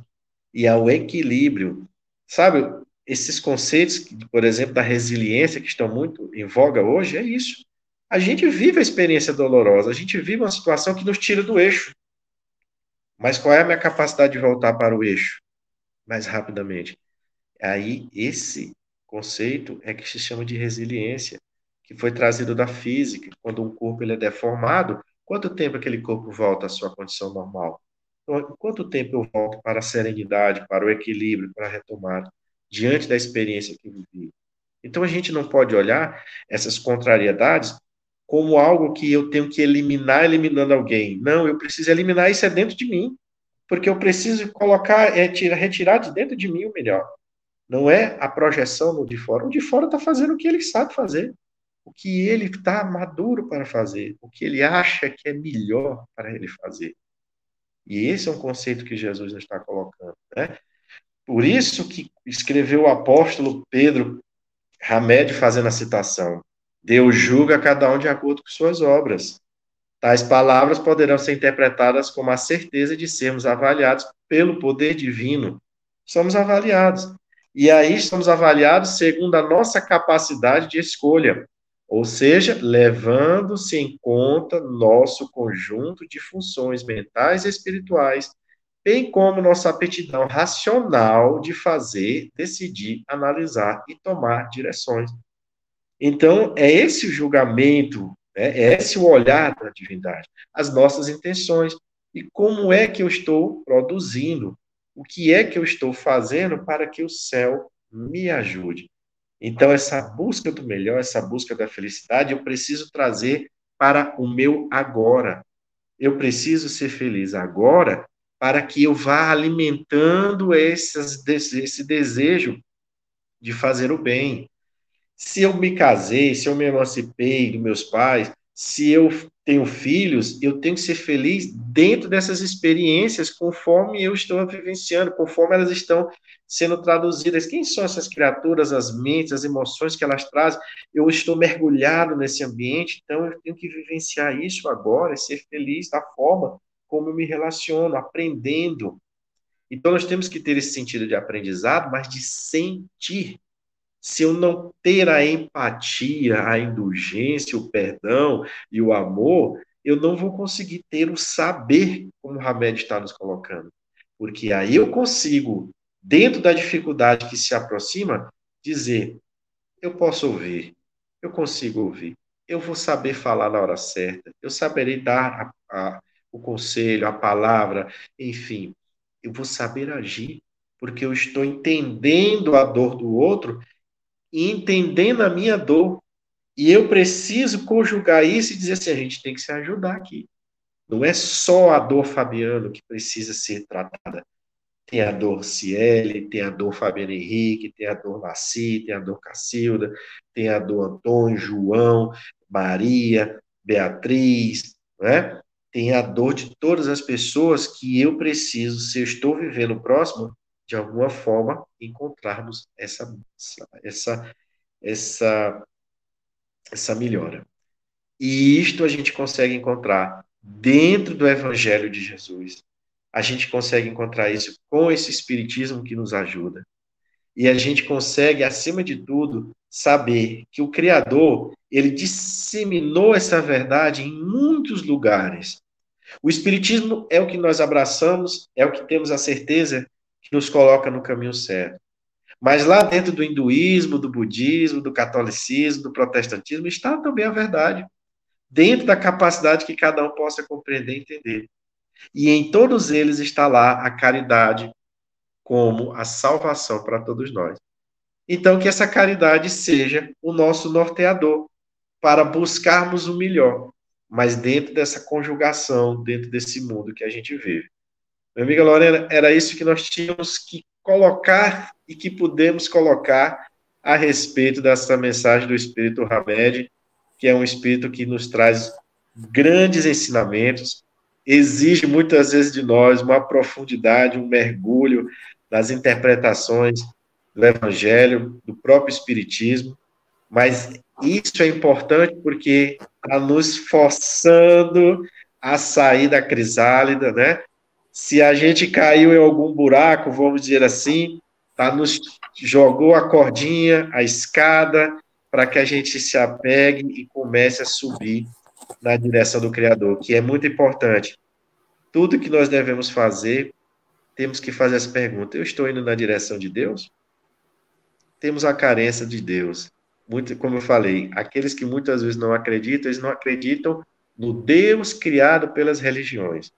e ao equilíbrio. Sabe, esses conceitos, por exemplo, da resiliência, que estão muito em voga hoje, é isso. A gente vive a experiência dolorosa, a gente vive uma situação que nos tira do eixo. Mas qual é a minha capacidade de voltar para o eixo mais rapidamente? Aí, esse conceito é que se chama de resiliência, que foi trazido da física. Quando um corpo ele é deformado, quanto tempo aquele corpo volta à sua condição normal? Então, quanto tempo eu volto para a serenidade, para o equilíbrio, para a retomada, diante da experiência que vivi? Então, a gente não pode olhar essas contrariedades como algo que eu tenho que eliminar eliminando alguém. Não, eu preciso eliminar isso é dentro de mim, porque eu preciso colocar, é, tirar, retirar de dentro de mim o melhor. Não é a projeção no de fora. O de fora está fazendo o que ele sabe fazer, o que ele está maduro para fazer, o que ele acha que é melhor para ele fazer. E esse é um conceito que Jesus está colocando. Né? Por isso que escreveu o apóstolo Pedro Hamed fazendo a citação. Deus julga cada um de acordo com suas obras. Tais palavras poderão ser interpretadas como a certeza de sermos avaliados pelo poder divino. Somos avaliados. E aí somos avaliados segundo a nossa capacidade de escolha, ou seja, levando-se em conta nosso conjunto de funções mentais e espirituais, bem como nossa aptidão racional de fazer, decidir, analisar e tomar direções. Então, é esse o julgamento, né? é esse o olhar da divindade, as nossas intenções e como é que eu estou produzindo, o que é que eu estou fazendo para que o céu me ajude. Então, essa busca do melhor, essa busca da felicidade, eu preciso trazer para o meu agora. Eu preciso ser feliz agora para que eu vá alimentando esses, esse desejo de fazer o bem, se eu me casei, se eu me emancipei dos meus pais, se eu tenho filhos, eu tenho que ser feliz dentro dessas experiências, conforme eu estou vivenciando, conforme elas estão sendo traduzidas. Quem são essas criaturas, as mentes, as emoções que elas trazem? Eu estou mergulhado nesse ambiente, então eu tenho que vivenciar isso agora e ser feliz da forma como eu me relaciono, aprendendo. Então nós temos que ter esse sentido de aprendizado, mas de sentir se eu não ter a empatia, a indulgência, o perdão e o amor, eu não vou conseguir ter o saber, como o Hamed está nos colocando. Porque aí eu consigo, dentro da dificuldade que se aproxima, dizer: eu posso ouvir, eu consigo ouvir, eu vou saber falar na hora certa, eu saberei dar a, a, o conselho, a palavra, enfim, eu vou saber agir, porque eu estou entendendo a dor do outro e entendendo a minha dor. E eu preciso conjugar isso e dizer assim: a gente tem que se ajudar aqui. Não é só a dor Fabiano que precisa ser tratada. Tem a dor Ciele, tem a dor Fabiano Henrique, tem a dor Laci, tem a dor Cacilda, tem a dor Antônio, João, Maria, Beatriz, né? tem a dor de todas as pessoas que eu preciso, se eu estou vivendo próximo, de alguma forma encontrarmos essa essa essa essa melhora. E isto a gente consegue encontrar dentro do evangelho de Jesus. A gente consegue encontrar isso com esse espiritismo que nos ajuda. E a gente consegue, acima de tudo, saber que o Criador, ele disseminou essa verdade em muitos lugares. O Espiritismo é o que nós abraçamos, é o que temos a certeza que nos coloca no caminho certo. Mas lá dentro do hinduísmo, do budismo, do catolicismo, do protestantismo, está também a verdade. Dentro da capacidade que cada um possa compreender e entender. E em todos eles está lá a caridade como a salvação para todos nós. Então, que essa caridade seja o nosso norteador para buscarmos o melhor, mas dentro dessa conjugação, dentro desse mundo que a gente vive. Minha amiga Lorena, era isso que nós tínhamos que colocar e que pudemos colocar a respeito dessa mensagem do Espírito Hamed, que é um Espírito que nos traz grandes ensinamentos, exige muitas vezes de nós uma profundidade, um mergulho nas interpretações do Evangelho, do próprio Espiritismo, mas isso é importante porque está nos forçando a sair da crisálida, né? se a gente caiu em algum buraco, vamos dizer assim, tá, nos jogou a cordinha, a escada, para que a gente se apegue e comece a subir na direção do Criador, que é muito importante. Tudo que nós devemos fazer, temos que fazer essa pergunta: eu estou indo na direção de Deus? Temos a carência de Deus. Muito, como eu falei, aqueles que muitas vezes não acreditam, eles não acreditam no Deus criado pelas religiões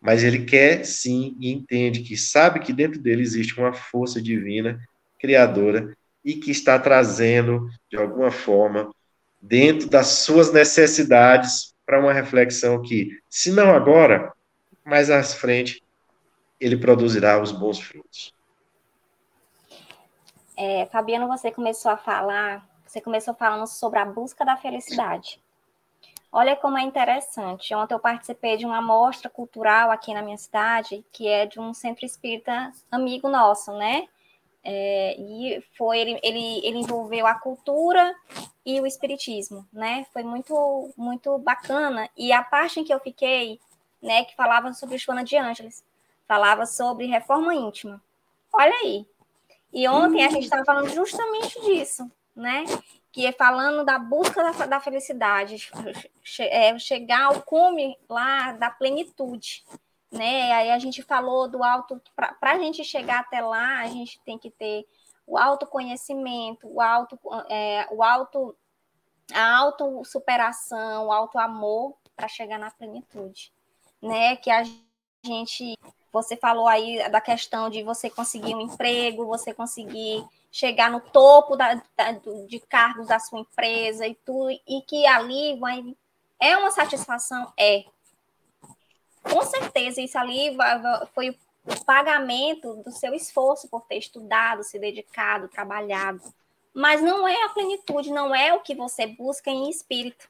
mas ele quer sim e entende que sabe que dentro dele existe uma força divina, criadora, e que está trazendo, de alguma forma, dentro das suas necessidades, para uma reflexão que, se não agora, mais à frente, ele produzirá os bons frutos. É, Fabiano, você começou a falar, você começou falando sobre a busca da felicidade. Olha como é interessante. Ontem eu participei de uma mostra cultural aqui na minha cidade, que é de um centro espírita amigo nosso, né? É, e foi ele, ele, ele envolveu a cultura e o espiritismo, né? Foi muito muito bacana. E a parte em que eu fiquei, né, que falava sobre Joana de Ângeles, falava sobre reforma íntima. Olha aí. E ontem a gente estava falando justamente disso, né? que é falando da busca da, da felicidade, é, chegar ao cume lá da plenitude, né? Aí a gente falou do alto, para a gente chegar até lá, a gente tem que ter o autoconhecimento, o auto, é, o auto, a autossuperação, o auto amor para chegar na plenitude, né? Que a gente, você falou aí da questão de você conseguir um emprego, você conseguir chegar no topo da, da, de cargos da sua empresa e tudo, e que ali vai. É uma satisfação? É. Com certeza, isso ali foi o pagamento do seu esforço por ter estudado, se dedicado, trabalhado. Mas não é a plenitude, não é o que você busca em espírito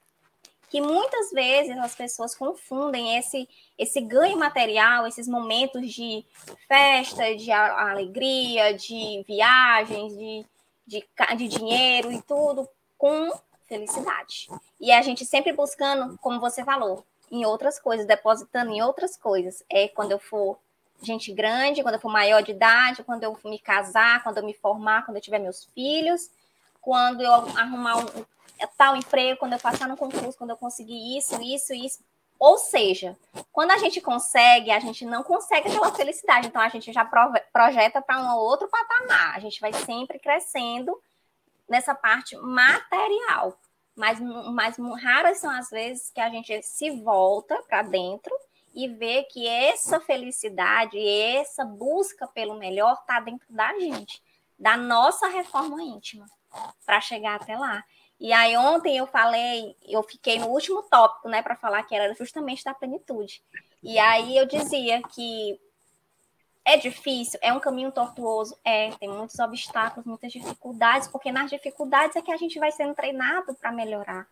que muitas vezes as pessoas confundem esse, esse ganho material, esses momentos de festa, de alegria, de viagens, de, de, de dinheiro e tudo, com felicidade. E a gente sempre buscando, como você falou, em outras coisas, depositando em outras coisas. É quando eu for gente grande, quando eu for maior de idade, quando eu me casar, quando eu me formar, quando eu tiver meus filhos, quando eu arrumar um, tal emprego, quando eu passar no concurso, quando eu conseguir isso, isso, isso. Ou seja, quando a gente consegue, a gente não consegue aquela felicidade. Então, a gente já projeta para um outro patamar. A gente vai sempre crescendo nessa parte material. Mas, mas raras são as vezes que a gente se volta para dentro e vê que essa felicidade, essa busca pelo melhor está dentro da gente, da nossa reforma íntima, para chegar até lá. E aí ontem eu falei, eu fiquei no último tópico, né, para falar que era justamente da plenitude. E aí eu dizia que é difícil, é um caminho tortuoso, é, tem muitos obstáculos, muitas dificuldades, porque nas dificuldades é que a gente vai sendo treinado para melhorar.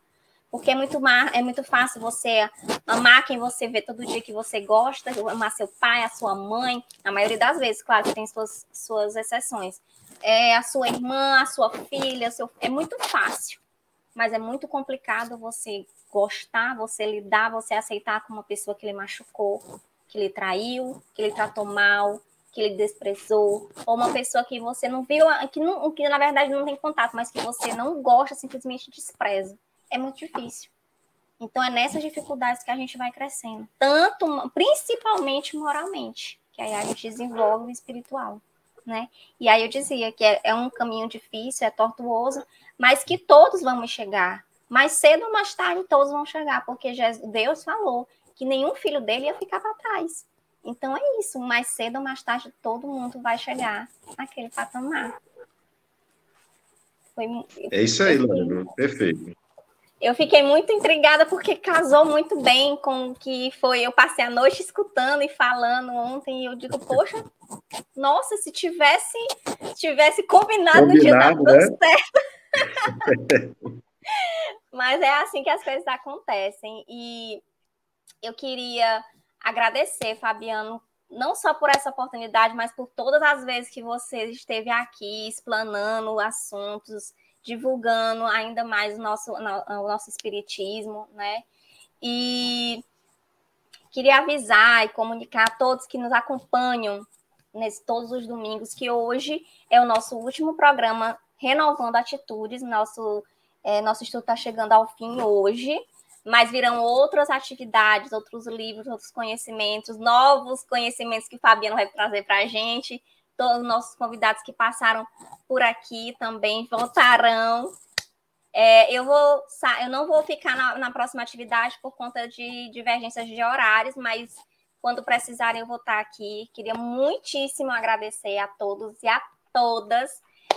Porque é muito, é muito fácil você amar quem você vê todo dia que você gosta, amar seu pai, a sua mãe, a maioria das vezes, claro, tem suas, suas exceções. É a sua irmã, a sua filha, seu, é muito fácil mas é muito complicado você gostar, você lidar, você aceitar com uma pessoa que lhe machucou, que lhe traiu, que lhe tratou mal, que lhe desprezou, ou uma pessoa que você não viu, que, não, que na verdade não tem contato, mas que você não gosta, simplesmente despreza. É muito difícil. Então é nessas dificuldades que a gente vai crescendo, tanto, principalmente moralmente, que aí a gente desenvolve o espiritual né? E aí eu dizia que é, é um caminho difícil, é tortuoso, mas que todos vamos chegar. Mais cedo ou mais tarde todos vão chegar, porque Deus falou que nenhum filho dele ia ficar para trás. Então é isso, mais cedo ou mais tarde todo mundo vai chegar naquele patamar. Foi, é isso aí, Lana, perfeito. Eu fiquei muito intrigada porque casou muito bem com o que foi. Eu passei a noite escutando e falando ontem, e eu digo, poxa, nossa, se tivesse, tivesse combinado, no dia dado né? certo. Mas é assim que as coisas acontecem. E eu queria agradecer, Fabiano, não só por essa oportunidade, mas por todas as vezes que você esteve aqui explanando assuntos divulgando ainda mais o nosso, o nosso espiritismo, né? E queria avisar e comunicar a todos que nos acompanham nesse, todos os domingos que hoje é o nosso último programa Renovando Atitudes. Nosso, é, nosso estudo está chegando ao fim hoje, mas virão outras atividades, outros livros, outros conhecimentos, novos conhecimentos que o Fabiano vai trazer para a gente todos os nossos convidados que passaram por aqui também voltarão. É, eu, vou, eu não vou ficar na, na, próxima atividade por conta de divergências de horários, mas quando precisarem eu vou estar aqui. Queria muitíssimo agradecer a todos e a todas.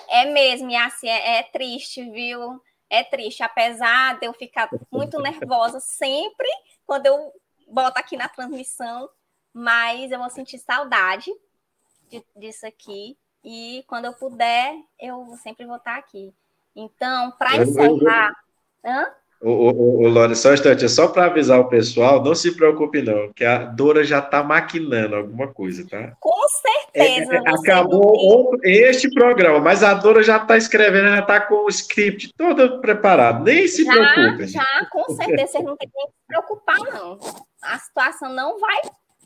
É mesmo, assim, é, é triste, viu? É triste, apesar de eu ficar muito nervosa sempre quando eu boto aqui na transmissão, mas eu vou sentir saudade disso aqui. E quando eu puder, eu sempre vou estar aqui. Então, para encerrar. Hã? O, o, Lore, só um instante, é só para avisar o pessoal, não se preocupe não, que a Dora já está maquinando alguma coisa, tá? Com certeza. É, é acabou este programa, mas a Dora já está escrevendo, já está com o script todo preparado, nem se já, preocupe. Já, com certeza, vocês não tem que se preocupar não. A situação não vai,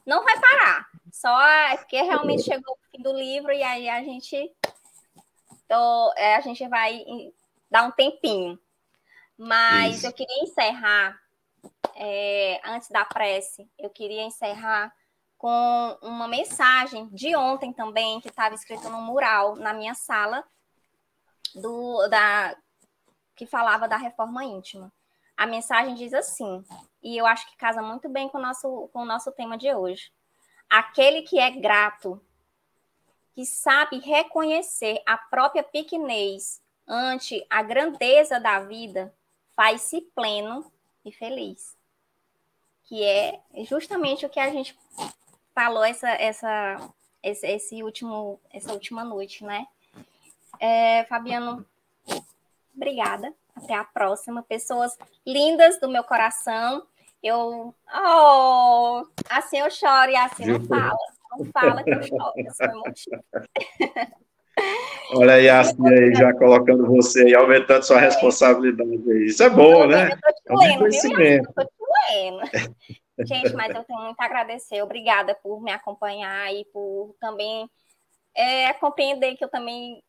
não vai parar. Só é porque realmente chegou o fim do livro e aí a gente, tô, é, a gente vai dar um tempinho. Mas Isso. eu queria encerrar, é, antes da prece, eu queria encerrar com uma mensagem de ontem também, que estava escrito no mural na minha sala, do, da, que falava da reforma íntima. A mensagem diz assim, e eu acho que casa muito bem com o nosso, com o nosso tema de hoje. Aquele que é grato, que sabe reconhecer a própria pequenez ante a grandeza da vida, faz-se pleno e feliz. Que é justamente o que a gente falou essa, essa, esse, esse último, essa última noite, né? É, Fabiano, obrigada. Até a próxima. Pessoas lindas do meu coração. Eu, oh, assim eu choro e assim não fala. Não fala que eu choro, eu. Olha aí, assim aí, já colocando você aí, aumentando sua responsabilidade aí. Isso é bom, né? Eu tô te lendo, é conhecimento. Eu tô lendo. Gente, mas eu tenho muito a agradecer. Obrigada por me acompanhar e por também é, compreender que eu também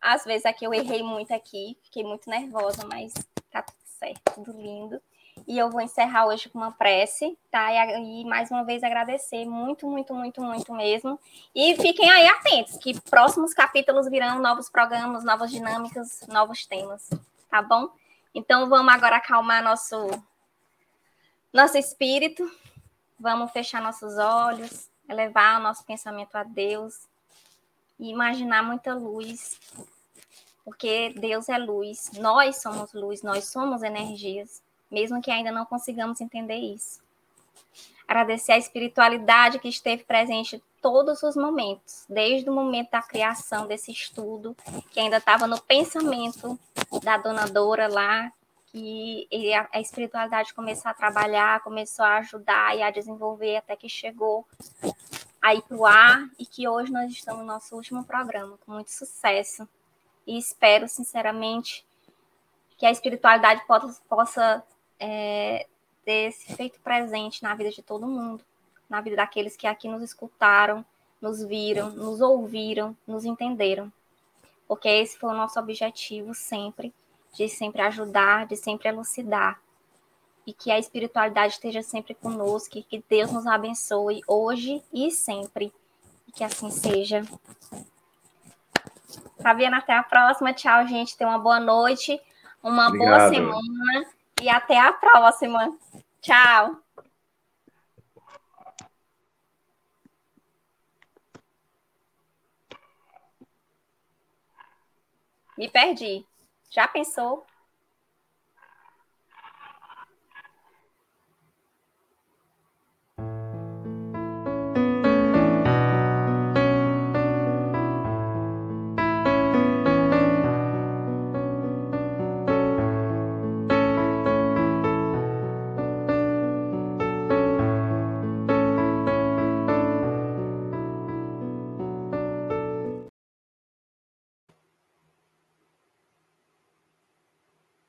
Às vezes aqui eu errei muito aqui, fiquei muito nervosa, mas tá tudo certo, tudo lindo. E eu vou encerrar hoje com uma prece, tá? E, e, mais uma vez agradecer muito, muito, muito, muito mesmo. E fiquem aí atentos, que próximos capítulos virão novos programas, novas dinâmicas, novos temas, tá bom? Então vamos agora acalmar nosso nosso espírito. Vamos fechar nossos olhos, elevar o nosso pensamento a Deus e imaginar muita luz, porque Deus é luz, nós somos luz, nós somos energias mesmo que ainda não consigamos entender isso. Agradecer a espiritualidade que esteve presente em todos os momentos, desde o momento da criação desse estudo, que ainda estava no pensamento da donadora lá, que a espiritualidade começou a trabalhar, começou a ajudar e a desenvolver até que chegou aí para o ar e que hoje nós estamos no nosso último programa, com muito sucesso. E espero, sinceramente, que a espiritualidade possa, possa é, ter se feito presente na vida de todo mundo, na vida daqueles que aqui nos escutaram, nos viram, nos ouviram, nos entenderam. Porque esse foi o nosso objetivo sempre, de sempre ajudar, de sempre elucidar. E que a espiritualidade esteja sempre conosco, e que Deus nos abençoe hoje e sempre. E que assim seja. Fabiana, até a próxima. Tchau, gente. Tenha uma boa noite, uma Obrigado. boa semana e até a próxima. Tchau. Me perdi. Já pensou?